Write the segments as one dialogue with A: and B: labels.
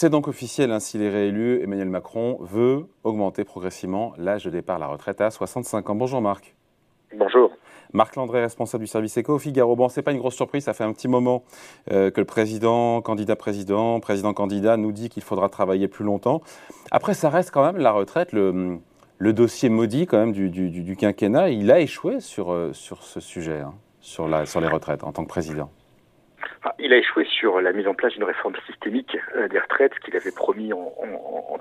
A: C'est donc officiel, hein, s'il est réélu, Emmanuel Macron veut augmenter progressivement l'âge de départ à la retraite à 65 ans. Bonjour Marc.
B: Bonjour.
A: Marc Landré, responsable du service éco au Figaro. Bon, c'est pas une grosse surprise, ça fait un petit moment euh, que le président, candidat président, président candidat nous dit qu'il faudra travailler plus longtemps. Après, ça reste quand même la retraite, le, dossier maudit quand même du, quinquennat. Il a échoué sur, euh, sur ce sujet, hein, sur, la, sur les retraites en tant que président.
B: Ah, il a échoué sur la mise en place d'une réforme systémique euh, des retraites, qu'il avait promis en,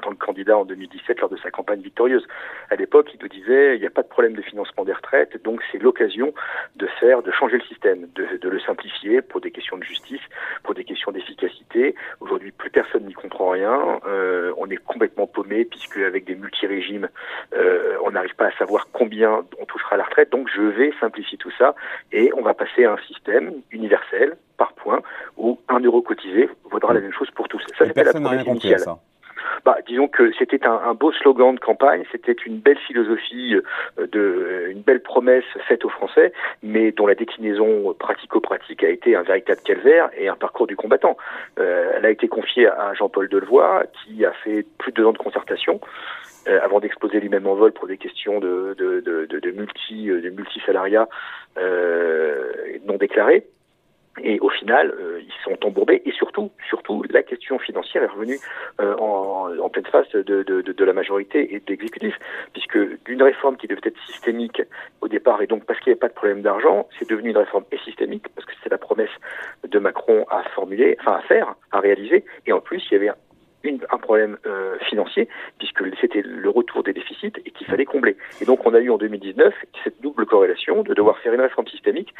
B: tant que candidat en 2017 lors de sa campagne victorieuse. À l'époque, il nous disait il n'y a pas de problème de financement des retraites, donc c'est l'occasion de faire, de changer le système, de, le simplifier pour des questions de justice, pour des questions d'efficacité. Aujourd'hui, plus personne n'y comprend rien. Euh, on est complètement paumé puisque avec des multi-régimes, euh, on n'arrive pas à savoir combien on touchera à la retraite. Donc, je vais simplifier tout ça et on va passer à un système universel par point où un euro cotisé vaudra la même chose pour tous.
A: Ça, c'était la promesse initiale.
B: Bah, disons que c'était un, beau slogan de campagne, c'était une belle philosophie, euh, de, une belle promesse faite aux Français, mais dont la déclinaison pratico-pratique a été un véritable calvaire et un parcours du combattant. Euh, elle a été confiée à Jean-Paul Delevoye, qui a fait plus de deux ans de concertation euh, avant d'exploser lui-même en vol pour des questions de, de, de, de, multi, de multisalariat non déclarés. Et au final, euh, ils sont embourbés. Et surtout, surtout, la question financière est revenue euh, en, en, pleine face de, de, de, de, la majorité et de l'exécutif, puisque d'une réforme qui devait être systémique au départ, et donc parce qu'il n'y avait pas de problème d'argent, c'est devenu une réforme et systémique, parce que c'est la promesse de Macron à formuler, enfin à faire, à réaliser. Et en plus, il y avait un problème euh, financier, puisque c'était le retour des déficits et qu'il fallait combler. Et donc on a eu en 2019 cette double corrélation de devoir faire une réforme systémique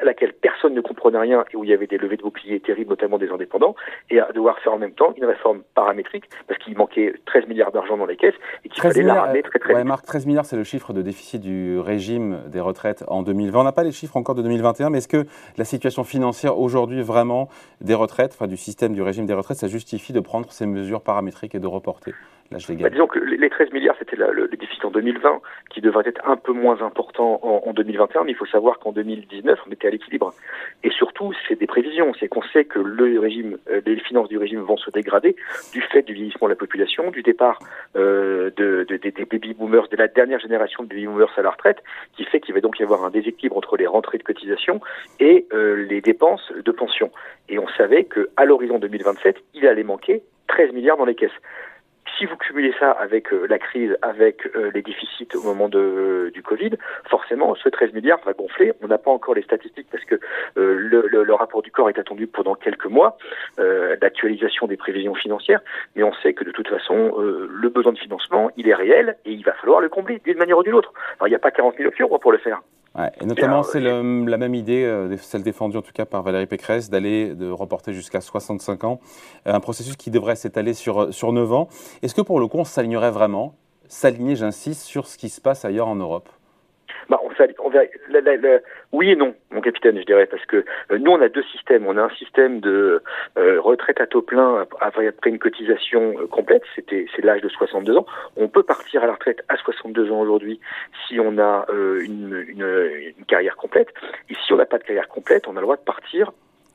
B: à laquelle personne ne comprenait rien et où il y avait des levées de boucliers terribles, notamment des indépendants, et à devoir faire en même temps une réforme paramétrique, parce qu'il manquait 13 milliards d'argent dans les caisses et qu'il fallait la ramener très très
A: ouais, Marc, 13 milliards, c'est le chiffre de déficit du régime des retraites en 2020. On n'a pas les chiffres encore de 2021, mais est-ce que la situation financière aujourd'hui vraiment des retraites, enfin du système du régime des retraites, ça justifie de prendre ces mesures mesures paramétriques et de reporter l'âge légal
B: bah, Disons que les 13 milliards, c'était le, déficit en 2020, qui devrait être un peu moins important en, 2021, mais il faut savoir qu'en 2019, on était à l'équilibre. Et surtout, c'est des prévisions, c'est qu'on sait que le régime, euh, les finances du régime vont se dégrader du fait du vieillissement de la population, du départ euh, de, des baby boomers, de la dernière génération de baby boomers à la retraite, qui fait qu'il va donc y avoir un déséquilibre entre les rentrées de cotisation et euh, les dépenses de pension. Et on savait qu'à l'horizon 2027, il allait manquer 13 milliards dans les caisses. Si vous cumulez ça avec euh, la crise, avec euh, les déficits au moment de, euh, du Covid, forcément, ce 13 milliards va gonfler. On n'a pas encore les statistiques parce que le, rapport du corps est attendu pendant quelques mois, d'actualisation des prévisions financières, mais on sait que de toute façon, le besoin de financement, il est réel et il va falloir le combler d'une manière ou d'une autre. Alors, il n'y a pas 40 000 euros pour le faire
A: et notamment, c'est la même idée, euh, celle défendue en tout cas par Valérie Pécresse, d'aller de reporter jusqu'à 65 ans, euh, un processus qui devrait s'étaler sur, sur 9 ans. Est-ce que pour le coup, on s'alignerait vraiment, s'aligner, j'insiste, sur ce qui se passe ailleurs en Europe?
B: Bah, on, on oui et non, mon capitaine, je dirais, parce que euh, nous, on a deux systèmes. On a un système de euh, retraite à taux plein après, une cotisation euh, complète, c'était c'est l'âge de 62 ans. On peut partir à la retraite à 62 ans aujourd'hui si on a une, une, une carrière complète. Et si on n'a pas de carrière complète, on a le droit de partir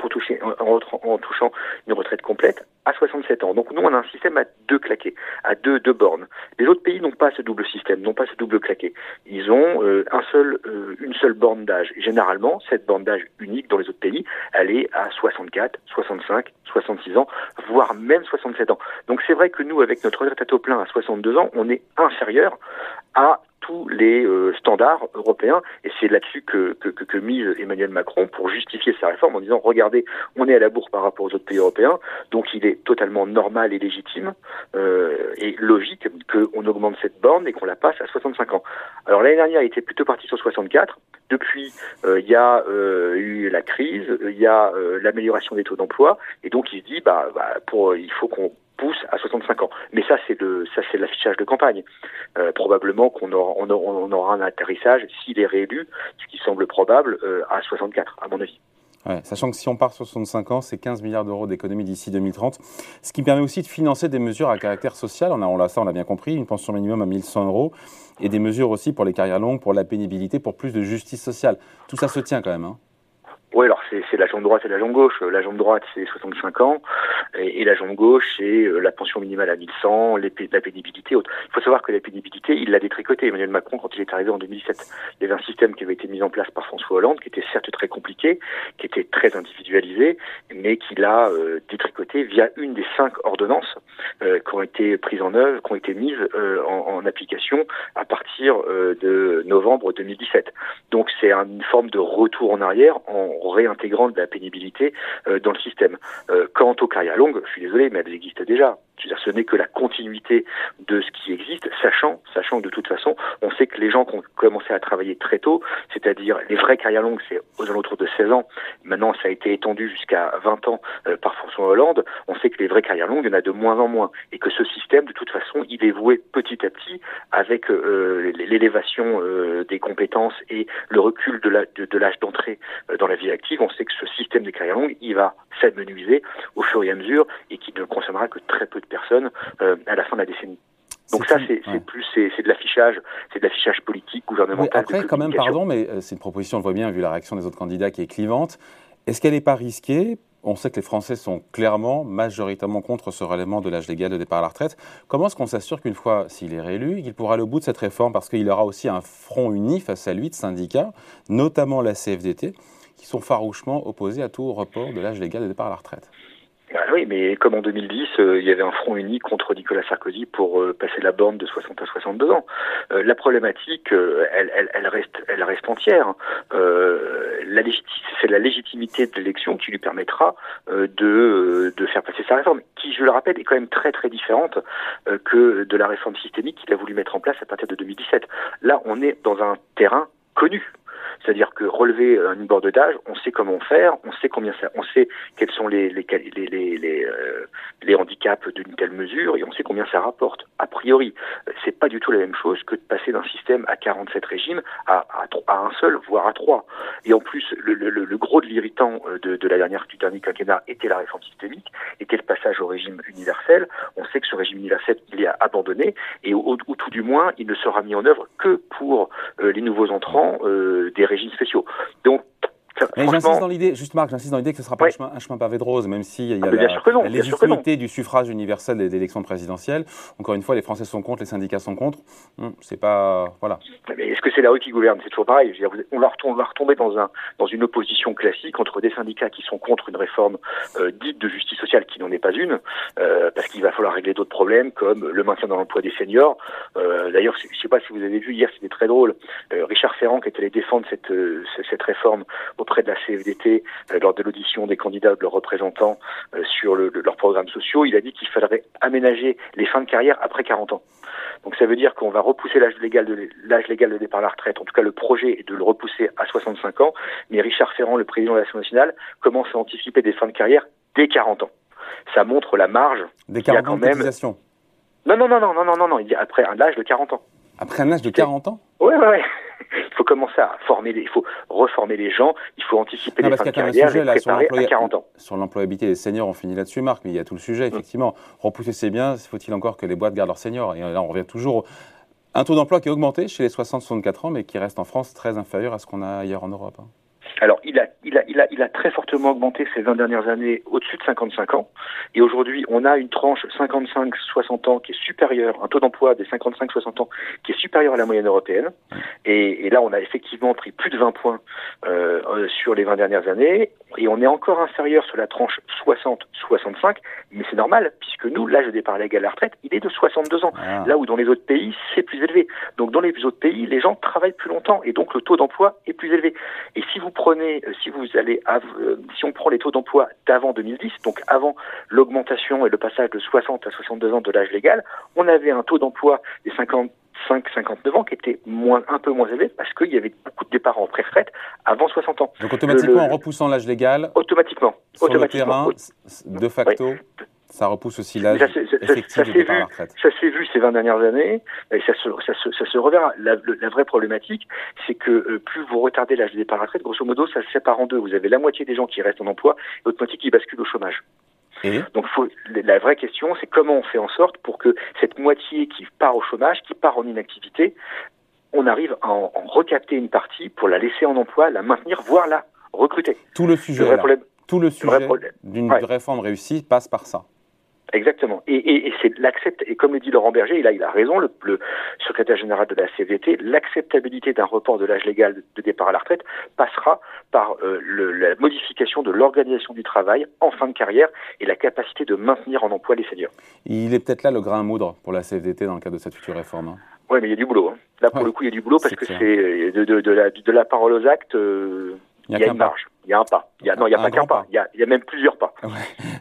B: toucher en, touchant une retraite complète à 67 ans. Donc nous, on a un système à deux claqués, à deux, deux bornes. Les autres pays n'ont pas ce double système, n'ont pas ce double claqué. Ils ont euh, un seul, euh, une seule borne d'âge. Généralement, cette borne d'âge unique dans les autres pays, elle est à 64, 65, 66 ans, voire même 67 ans. Donc c'est vrai que nous, avec notre retraite à taux plein à 62 ans, on est inférieur à tous les euh, standards européens. Et c'est là-dessus que, mise Emmanuel Macron pour justifier sa réforme en disant regardez, on est à la bourre par rapport aux autres pays européens, donc il est totalement normal et légitime euh, et logique qu'on augmente cette borne et qu'on la passe à 65 ans. Alors l'année dernière, il était plutôt parti sur 64. Depuis, euh, il y a euh, eu la crise, il y a l'amélioration des taux d'emploi, et donc il se dit bah, bah pour il faut qu'on pousse à 65 ans. Mais ça, c'est de, ça, c'est l'affichage de campagne. Euh, probablement qu'on aura, on aura, un atterrissage s'il est réélu, ce qui semble probable, euh, à 64, à mon avis.
A: Sachant que si on part sur 65 ans, c'est 15 milliards d'euros d'économie d'ici 2030, ce qui permet aussi de financer des mesures à caractère social. On a, on a ça, on l'a bien compris, une pension minimum à 1100 euros, et des mesures aussi pour les carrières longues, pour la pénibilité, pour plus de justice sociale. Tout ça se tient quand même. Hein.
B: C'est la jambe droite et la jambe gauche. La jambe droite, c'est 65 ans, et, la jambe gauche, c'est la pension minimale à 1100, les, la pénibilité. Il faut savoir que la pénibilité, il l'a détricoté. Emmanuel Macron, quand il est arrivé en 2017, il y avait un système qui avait été mis en place par François Hollande, qui était certes très compliqué, qui était très individualisé, mais qu'il a détricoté via une des cinq ordonnances qui ont été prises en œuvre, qui ont été mises en, en, application à partir de novembre 2017. Donc c'est une forme de retour en arrière en réintégrant de la pénibilité euh, dans le système. Euh, quant aux carrières longues, je suis désolé, mais elles existent déjà. Ce n'est que la continuité de ce qui existe, sachant, sachant que de toute façon, on sait que les gens qui ont commencé à travailler très tôt, c'est-à-dire les vraies carrières longues, c'est aux alentours de 16 ans. Maintenant, ça a été étendu jusqu'à 20 ans euh, par François Hollande. On sait que les vraies carrières longues, il y en a de moins en moins, et que ce système, de toute façon, il est voué petit à petit avec euh, l'élévation euh, des compétences et le recul de l'âge de, d'entrée dans la vie active. On sait que ce système des carrières longues, il va s'amenuiser au fur et à mesure et qui ne concernera que très peu de personnes euh, à la fin de la décennie. Donc ça, c'est plus c'est de l'affichage, c'est de l'affichage politique, gouvernemental.
A: après, quand même, pardon, mais euh, c'est une proposition, on le voit bien, vu la réaction des autres candidats, qui est clivante. Est-ce qu'elle n'est pas risquée? On sait que les Français sont clairement, majoritairement contre ce relèvement de l'âge légal de départ à la retraite. Comment est-ce qu'on s'assure qu'une fois, s'il est réélu, il pourra aller au bout de cette réforme? Parce qu'il aura aussi un front uni face à lui de syndicats, notamment la CFDT, qui sont farouchement opposés à tout report de l'âge légal de départ à la retraite.
B: Bah oui, mais comme en 2010, euh, il y avait un front uni contre Nicolas Sarkozy pour euh, passer la borne de 60 à 62 ans. Euh, la problématique, elle, elle, reste, entière. la c'est la légitimité de l'élection qui lui permettra de, de faire passer sa réforme, qui, je le rappelle, est quand même très très différente que de la réforme systémique qu'il a voulu mettre en place à partir de 2017. Là, on est dans un terrain connu. C'est-à-dire que relever euh, une borde d'âge, on sait comment faire, on sait combien ça, on sait quels sont les les les les, euh, les, handicaps d'une telle mesure et on sait combien ça rapporte. A priori, euh, c'est pas du tout la même chose que de passer d'un système à 47 régimes à, à, un seul, voire à trois. Et en plus, le, le, le gros de l'irritant de, de, la dernière du dernier quinquennat était la réforme systémique, était le passage au régime universel. On sait que ce régime universel, il est abandonné et au, ou tout du moins, il ne sera mis en œuvre que pour les nouveaux entrants des régimes spéciaux. Donc,
A: j'insiste dans l'idée, juste Marc, j'insiste dans l'idée que ce ne sera pas un, chemin, pavé de rose, même s'il y a ah, la, légitimité du suffrage universel des, élections présidentielles. Encore une fois, les Français sont contre, les syndicats sont contre. Hum, c'est pas, voilà.
B: Mais est-ce que c'est la rue qui gouverne? C'est toujours pareil. on, va retomber, dans, un, dans une opposition classique entre des syndicats qui sont contre une réforme euh, dite de justice sociale qui n'en est pas une, euh, parce qu'il va falloir régler d'autres problèmes comme le maintien dans l'emploi des seniors. Euh, d'ailleurs, je ne sais pas si vous avez vu hier, c'était très drôle. Richard Ferrand qui est allé défendre cette, cette réforme auprès de la CFDT euh, lors de l'audition des candidats de leurs représentants euh, sur leurs programmes sociaux, il a dit qu'il faudrait aménager les fins de carrière après 40 ans. Donc ça veut dire qu'on va repousser l'âge légal de l'âge légal de départ à la retraite. En tout cas, le projet est de le repousser à 65 ans. Mais Richard Ferrand, le président de l'Assemblée nationale, commence à anticiper des fins de carrière dès 40 ans. Ça montre la marge.
A: Des 40 ans même...
B: Non, non, non, non, non, non, non, non. Il dit après un âge de 40 ans.
A: Après un âge de 40 ans?
B: Oui, oui, oui faut commencer à former, les, il faut reformer les gens, il faut anticiper les fins de carrière et préparer à 40 ans.
A: Sur l'employabilité des seniors, on finit là-dessus, Marc, mais il y a tout le sujet, effectivement. Repousser, c'est bien, faut-il encore que les boîtes gardent leurs seniors? Et là, on revient toujours un taux d'emploi qui a augmenté chez les 60-64 ans, mais qui reste en France très inférieur à ce qu'on a ailleurs en Europe. Hein.
B: Alors, il a, il, a, il, a, il a très fortement augmenté ces 20 dernières années au-dessus de 55 ans. Et aujourd'hui, on a une tranche 55-60 ans qui est supérieure, un taux d'emploi des 55-60 ans qui est supérieur à la moyenne européenne. Et, et, là, on a effectivement pris plus de 20 points euh, euh sur les 20 dernières années. Et on est encore inférieur sur la tranche 60-65. Mais c'est normal, puisque nous, l'âge de départ légal à la retraite, il est de 62 ans. Ah. Là où dans les autres pays, c'est plus élevé. Donc dans les autres pays, les gens travaillent plus longtemps. Et donc le taux d'emploi est plus élevé. Et si vous prenez, euh, si vous allez, euh, si on prend les taux d'emploi d'avant 2010, donc avant l'augmentation et le passage de 60 à 62 ans de l'âge légal, on avait un taux d'emploi des 55, 59 ans qui était moins, un peu moins élevé parce qu'il y avait beaucoup de départs en pré-retraite avant 60 ans.
A: Donc automatiquement, en repoussant l'âge légal
B: Automatiquement.
A: Sur automatiquement, le terrain, de facto ça repousse aussi l'âge effectif de départ à la retraite.
B: Ça s'est vu ces 20 dernières années, et ça se, ça se, ça se reverra. La, la, vraie problématique, c'est que euh, plus vous retardez l'âge de départ à la retraite, grosso modo, ça se sépare en deux. Vous avez la moitié des gens qui restent en emploi et l'autre moitié qui basculent au chômage. Et Donc faut, la vraie question, c'est comment on fait en sorte pour que cette moitié qui part au chômage, qui part en inactivité, on arrive à en, en recapter une partie pour la laisser en emploi, la maintenir, voire la recruter.
A: Tout le sujet, le tout le sujet d'une réforme réussie passe par ça.
B: Exactement. Et, c'est l'accept et comme le dit Laurent Berger, il a, il a raison, le, secrétaire général de la CVT, l'acceptabilité d'un report de l'âge légal de départ à la retraite passera par euh, la modification de l'organisation du travail en fin de carrière et la capacité de maintenir en emploi les seniors.
A: Il est peut-être là le grain à moudre pour la CVT dans le cadre de cette future réforme. Hein.
B: Oui, mais il y a du boulot. Hein. Là, pour le coup, il y a du boulot parce que c'est euh, de, la, de la parole aux actes. Euh, il y a, une marge. Il y a un pas. Il y a, non, il n'y a pas qu'un pas. Il y a, même plusieurs pas.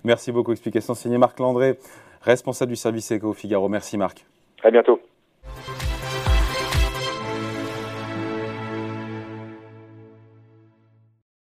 A: Merci beaucoup. Explication signée Marc Landré, responsable du service Éco Figaro. Merci Marc.
B: À bientôt.